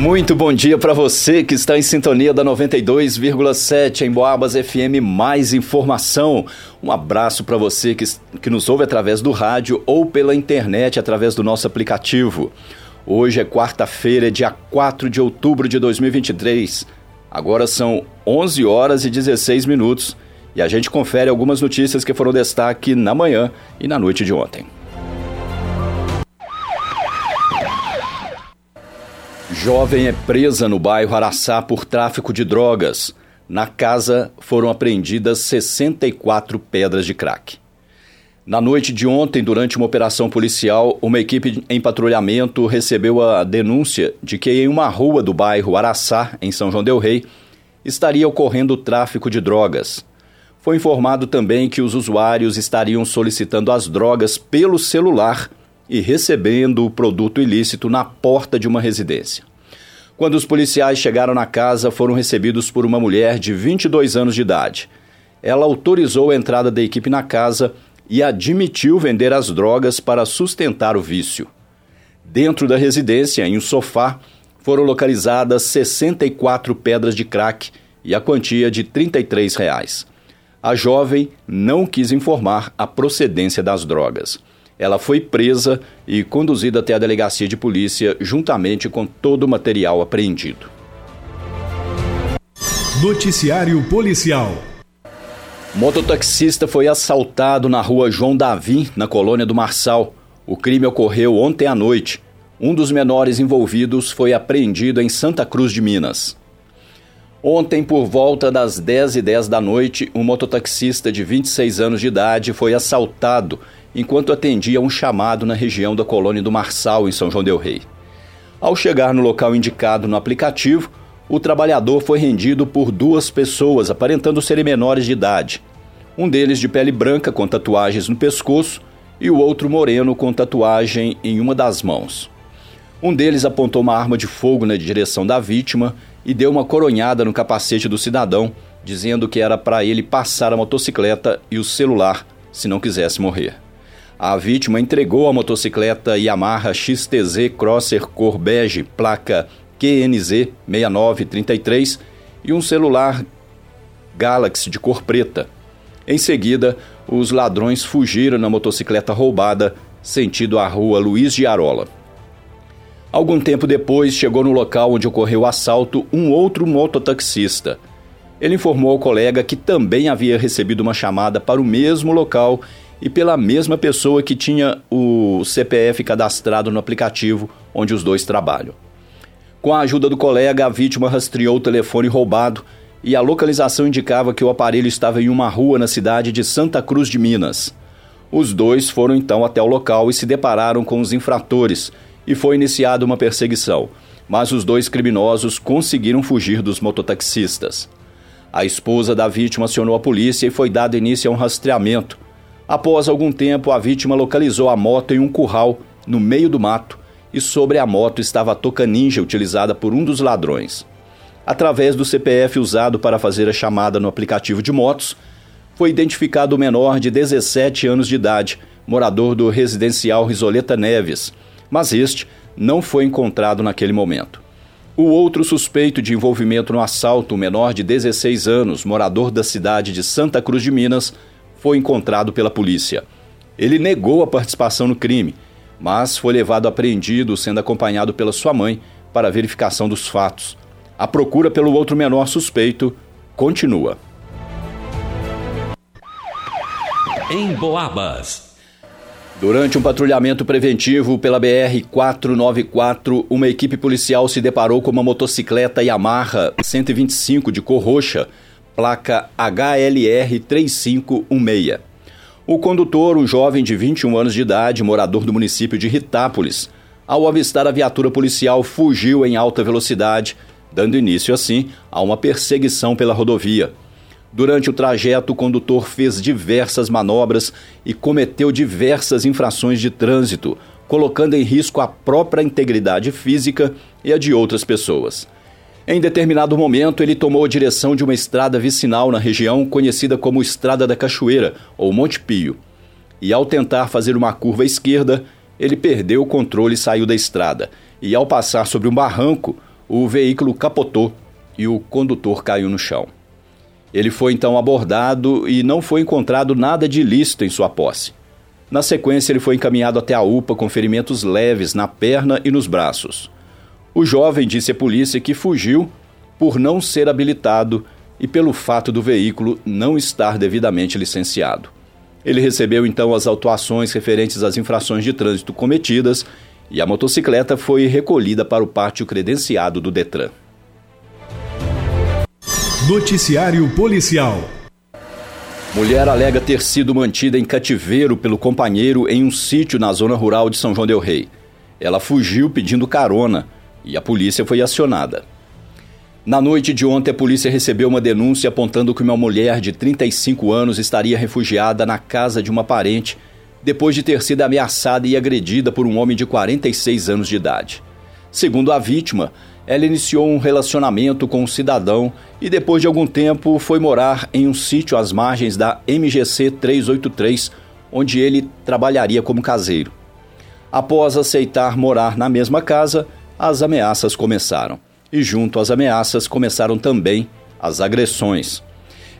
Muito bom dia para você que está em sintonia da 92,7 em Boabas FM. Mais informação. Um abraço para você que, que nos ouve através do rádio ou pela internet através do nosso aplicativo. Hoje é quarta-feira, dia 4 de outubro de 2023. Agora são 11 horas e 16 minutos e a gente confere algumas notícias que foram destaque na manhã e na noite de ontem. Jovem é presa no bairro Araçá por tráfico de drogas. Na casa foram apreendidas 64 pedras de crack. Na noite de ontem, durante uma operação policial, uma equipe em patrulhamento recebeu a denúncia de que em uma rua do bairro Araçá, em São João del Rei, estaria ocorrendo tráfico de drogas. Foi informado também que os usuários estariam solicitando as drogas pelo celular e recebendo o produto ilícito na porta de uma residência. Quando os policiais chegaram na casa, foram recebidos por uma mulher de 22 anos de idade. Ela autorizou a entrada da equipe na casa e admitiu vender as drogas para sustentar o vício. Dentro da residência, em um sofá, foram localizadas 64 pedras de crack e a quantia de 33 reais. A jovem não quis informar a procedência das drogas. Ela foi presa e conduzida até a delegacia de polícia juntamente com todo o material apreendido. Noticiário Policial. Mototaxista foi assaltado na rua João Davi, na colônia do Marçal. O crime ocorreu ontem à noite. Um dos menores envolvidos foi apreendido em Santa Cruz de Minas. Ontem, por volta das 10 e 10 da noite, um mototaxista de 26 anos de idade foi assaltado enquanto atendia um chamado na região da colônia do Marçal, em São João Del Rei. Ao chegar no local indicado no aplicativo, o trabalhador foi rendido por duas pessoas, aparentando serem menores de idade. Um deles de pele branca, com tatuagens no pescoço, e o outro moreno, com tatuagem em uma das mãos. Um deles apontou uma arma de fogo na direção da vítima e deu uma coronhada no capacete do cidadão, dizendo que era para ele passar a motocicleta e o celular se não quisesse morrer. A vítima entregou a motocicleta Yamaha XTZ Crosser cor bege, placa QNZ 6933 e um celular Galaxy de cor preta. Em seguida, os ladrões fugiram na motocicleta roubada, sentido a rua Luiz de Arola. Algum tempo depois, chegou no local onde ocorreu o assalto um outro mototaxista. Ele informou ao colega que também havia recebido uma chamada para o mesmo local e pela mesma pessoa que tinha o CPF cadastrado no aplicativo onde os dois trabalham. Com a ajuda do colega, a vítima rastreou o telefone roubado e a localização indicava que o aparelho estava em uma rua na cidade de Santa Cruz de Minas. Os dois foram então até o local e se depararam com os infratores e foi iniciada uma perseguição, mas os dois criminosos conseguiram fugir dos mototaxistas. A esposa da vítima acionou a polícia e foi dado início a um rastreamento Após algum tempo, a vítima localizou a moto em um curral no meio do mato e sobre a moto estava a toca ninja utilizada por um dos ladrões. Através do CPF usado para fazer a chamada no aplicativo de motos, foi identificado o menor de 17 anos de idade, morador do residencial Risoleta Neves, mas este não foi encontrado naquele momento. O outro suspeito de envolvimento no assalto, o menor de 16 anos, morador da cidade de Santa Cruz de Minas, foi encontrado pela polícia. Ele negou a participação no crime, mas foi levado apreendido, sendo acompanhado pela sua mãe para a verificação dos fatos. A procura pelo outro menor suspeito continua. Em Boabas. Durante um patrulhamento preventivo pela BR-494, uma equipe policial se deparou com uma motocicleta Yamaha 125 de cor roxa placa HLR 3516. O condutor, um jovem de 21 anos de idade, morador do município de Ritápolis, ao avistar a viatura policial, fugiu em alta velocidade, dando início assim a uma perseguição pela rodovia. Durante o trajeto, o condutor fez diversas manobras e cometeu diversas infrações de trânsito, colocando em risco a própria integridade física e a de outras pessoas. Em determinado momento, ele tomou a direção de uma estrada vicinal na região conhecida como Estrada da Cachoeira, ou Monte Pio. E ao tentar fazer uma curva à esquerda, ele perdeu o controle e saiu da estrada. E ao passar sobre um barranco, o veículo capotou e o condutor caiu no chão. Ele foi então abordado e não foi encontrado nada de ilícito em sua posse. Na sequência, ele foi encaminhado até a UPA com ferimentos leves na perna e nos braços. O jovem disse à polícia que fugiu por não ser habilitado e pelo fato do veículo não estar devidamente licenciado. Ele recebeu então as autuações referentes às infrações de trânsito cometidas e a motocicleta foi recolhida para o pátio credenciado do Detran. Noticiário Policial Mulher alega ter sido mantida em cativeiro pelo companheiro em um sítio na zona rural de São João Del Rei. Ela fugiu pedindo carona e a polícia foi acionada. Na noite de ontem, a polícia recebeu uma denúncia apontando que uma mulher de 35 anos estaria refugiada na casa de uma parente depois de ter sido ameaçada e agredida por um homem de 46 anos de idade. Segundo a vítima, ela iniciou um relacionamento com um cidadão e, depois de algum tempo, foi morar em um sítio às margens da MGC 383, onde ele trabalharia como caseiro. Após aceitar morar na mesma casa, as ameaças começaram. E, junto às ameaças, começaram também as agressões.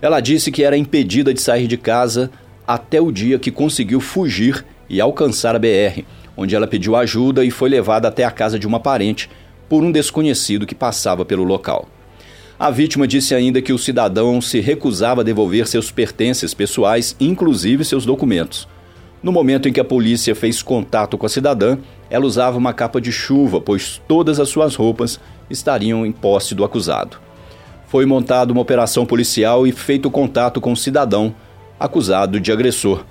Ela disse que era impedida de sair de casa até o dia que conseguiu fugir e alcançar a BR, onde ela pediu ajuda e foi levada até a casa de uma parente por um desconhecido que passava pelo local. A vítima disse ainda que o cidadão se recusava a devolver seus pertences pessoais, inclusive seus documentos. No momento em que a polícia fez contato com a cidadã, ela usava uma capa de chuva, pois todas as suas roupas estariam em posse do acusado. Foi montada uma operação policial e feito contato com o cidadão acusado de agressor.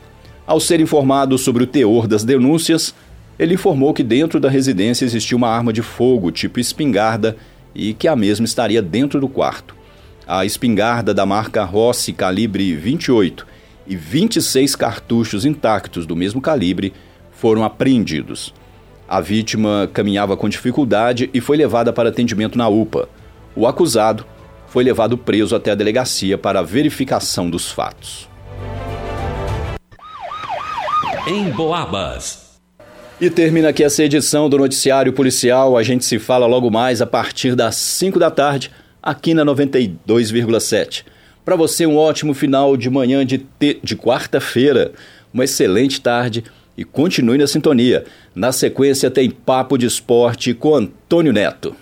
Ao ser informado sobre o teor das denúncias, ele informou que dentro da residência existia uma arma de fogo tipo espingarda e que a mesma estaria dentro do quarto. A espingarda da marca Rossi calibre 28 e 26 cartuchos intactos do mesmo calibre foram apreendidos. A vítima caminhava com dificuldade e foi levada para atendimento na UPA. O acusado foi levado preso até a delegacia para a verificação dos fatos. Em Boabas. E termina aqui essa edição do Noticiário Policial. A gente se fala logo mais a partir das 5 da tarde, aqui na 92,7. Para você, um ótimo final de manhã de, de quarta-feira, uma excelente tarde e continue na sintonia. Na sequência, tem Papo de Esporte com Antônio Neto.